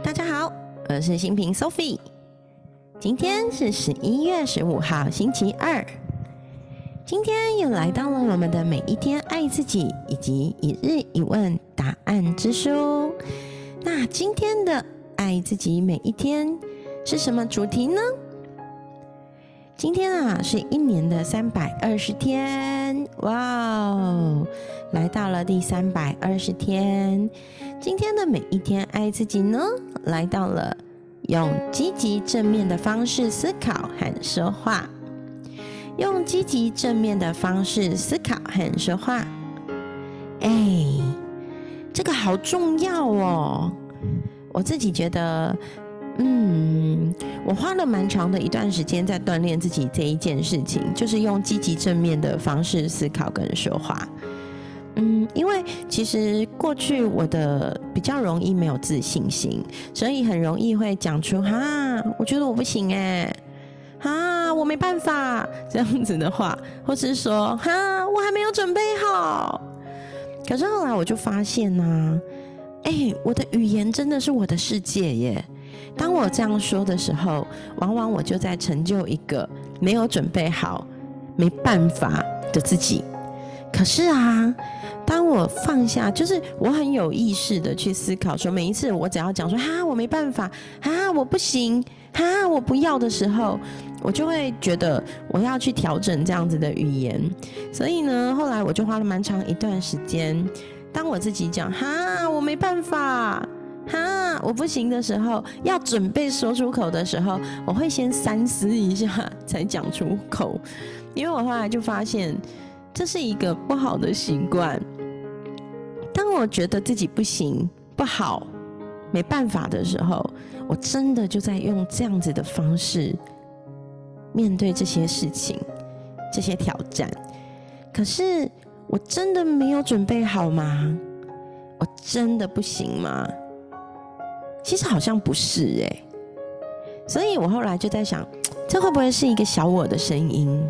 大家好，我是新平 Sophie。今天是十一月十五号，星期二。今天又来到了我们的每一天爱自己以及一日一问答案之书。那今天的爱自己每一天是什么主题呢？今天啊，是一年的三百二十天，哇哦，来到了第三百二十天。今天的每一天爱自己呢，来到了用积极正面的方式思考和说话，用积极正面的方式思考和说话。哎，这个好重要哦，我自己觉得。嗯，我花了蛮长的一段时间在锻炼自己这一件事情，就是用积极正面的方式思考跟说话。嗯，因为其实过去我的比较容易没有自信心，所以很容易会讲出“哈，我觉得我不行哎，哈，我没办法”这样子的话，或是说“哈，我还没有准备好”。可是后来我就发现呢，哎，我的语言真的是我的世界耶。当我这样说的时候，往往我就在成就一个没有准备好、没办法的自己。可是啊，当我放下，就是我很有意识的去思考，说每一次我只要讲说“哈，我没办法，哈，我不行，哈，我不要”的时候，我就会觉得我要去调整这样子的语言。所以呢，后来我就花了蛮长一段时间，当我自己讲“哈，我没办法”。哈，我不行的时候，要准备说出口的时候，我会先三思一下才讲出口，因为我后来就发现这是一个不好的习惯。我觉得自己不行、不好、没办法的时候，我真的就在用这样子的方式面对这些事情、这些挑战。可是我真的没有准备好吗？我真的不行吗？其实好像不是哎，所以我后来就在想，这会不会是一个小我的声音？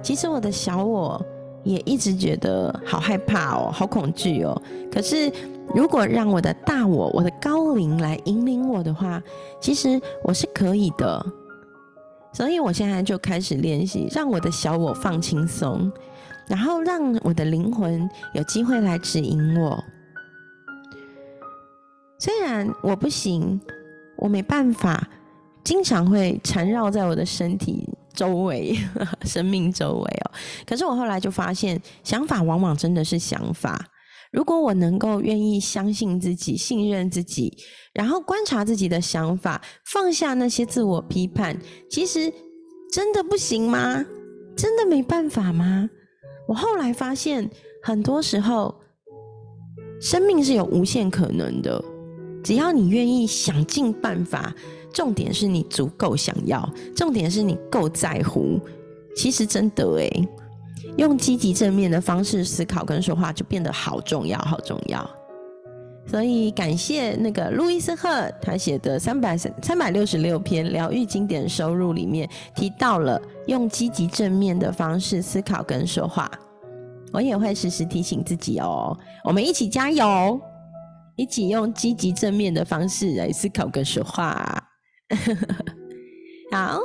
其实我的小我也一直觉得好害怕哦，好恐惧哦。可是如果让我的大我、我的高龄来引领我的话，其实我是可以的。所以我现在就开始练习，让我的小我放轻松，然后让我的灵魂有机会来指引我。虽然我不行，我没办法，经常会缠绕在我的身体周围、生命周围哦。可是我后来就发现，想法往往真的是想法。如果我能够愿意相信自己、信任自己，然后观察自己的想法，放下那些自我批判，其实真的不行吗？真的没办法吗？我后来发现，很多时候，生命是有无限可能的。只要你愿意想尽办法，重点是你足够想要，重点是你够在乎。其实真的诶，用积极正面的方式思考跟说话，就变得好重要，好重要。所以感谢那个路易斯赫他写的三百三三百六十六篇疗愈经典收入里面提到了用积极正面的方式思考跟说话。我也会时时提醒自己哦，我们一起加油。一起用积极正面的方式来思考跟说话。好，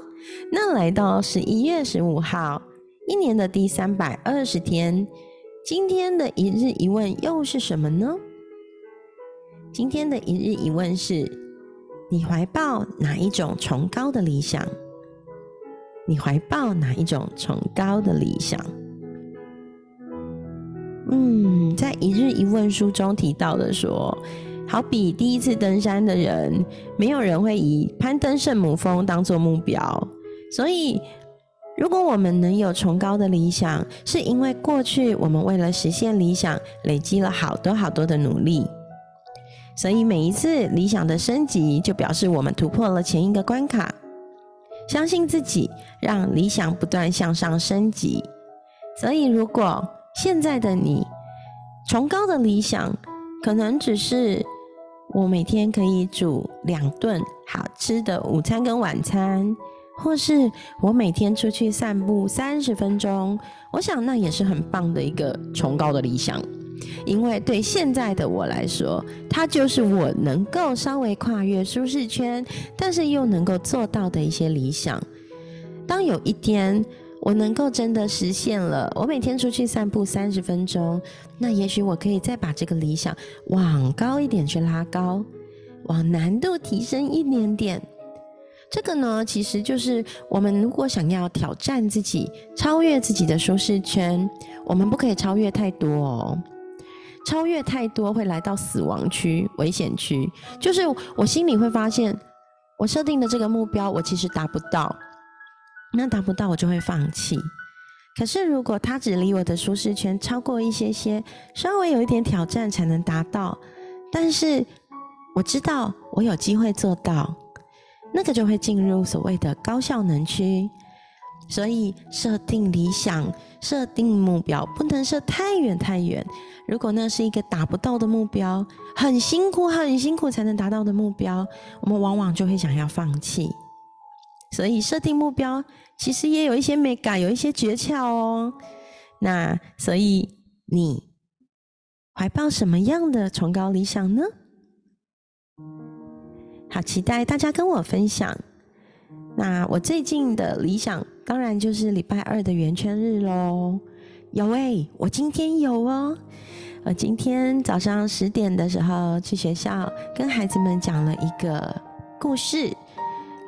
那来到十一月十五号，一年的第三百二十天，今天的一日一问又是什么呢？今天的一日一问是：你怀抱哪一种崇高的理想？你怀抱哪一种崇高的理想？嗯，在一日一问书中提到的说，好比第一次登山的人，没有人会以攀登圣母峰当做目标。所以，如果我们能有崇高的理想，是因为过去我们为了实现理想，累积了好多好多的努力。所以每一次理想的升级，就表示我们突破了前一个关卡。相信自己，让理想不断向上升级。所以，如果现在的你，崇高的理想可能只是我每天可以煮两顿好吃的午餐跟晚餐，或是我每天出去散步三十分钟。我想那也是很棒的一个崇高的理想。因为对现在的我来说，它就是我能够稍微跨越舒适圈，但是又能够做到的一些理想。当有一天我能够真的实现了，我每天出去散步三十分钟，那也许我可以再把这个理想往高一点去拉高，往难度提升一点点。这个呢，其实就是我们如果想要挑战自己、超越自己的舒适圈，我们不可以超越太多哦。超越太多会来到死亡区、危险区，就是我心里会发现，我设定的这个目标，我其实达不到。那达不到，我就会放弃。可是如果它只离我的舒适圈超过一些些，稍微有一点挑战才能达到，但是我知道我有机会做到。那个就会进入所谓的高效能区，所以设定理想、设定目标不能设太远太远。如果那是一个达不到的目标，很辛苦、很辛苦才能达到的目标，我们往往就会想要放弃。所以设定目标其实也有一些美感，有一些诀窍哦。那所以你怀抱什么样的崇高理想呢？好期待大家跟我分享。那我最近的理想，当然就是礼拜二的圆圈日喽。有诶，我今天有哦。我今天早上十点的时候去学校，跟孩子们讲了一个故事，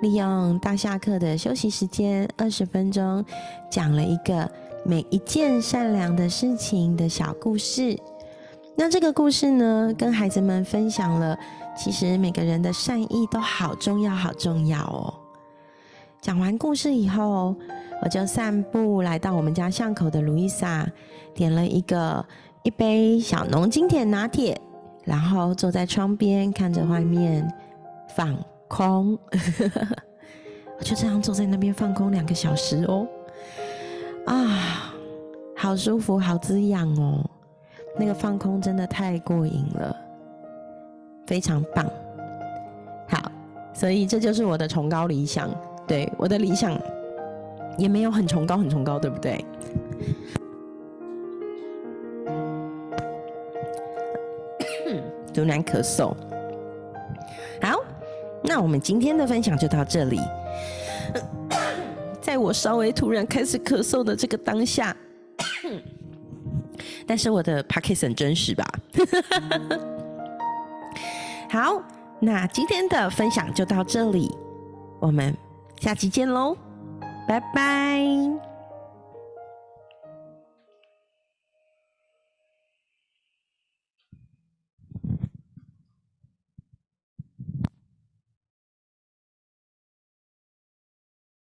利用大下课的休息时间二十分钟，讲了一个每一件善良的事情的小故事。那这个故事呢，跟孩子们分享了。其实每个人的善意都好重要，好重要哦。讲完故事以后，我就散步来到我们家巷口的卢伊莎，点了一个一杯小浓经典拿铁，然后坐在窗边看着外面放空。我就这样坐在那边放空两个小时哦，啊，好舒服，好滋养哦。那个放空真的太过瘾了。非常棒，好，所以这就是我的崇高理想。对，我的理想也没有很崇高，很崇高，对不对？突然咳嗽。那我们今天的分享就到这里。在我稍微突然开始咳嗽的这个当下，但是我的 p a c k e t 很真实吧？好，那今天的分享就到这里，我们下期见喽，拜拜。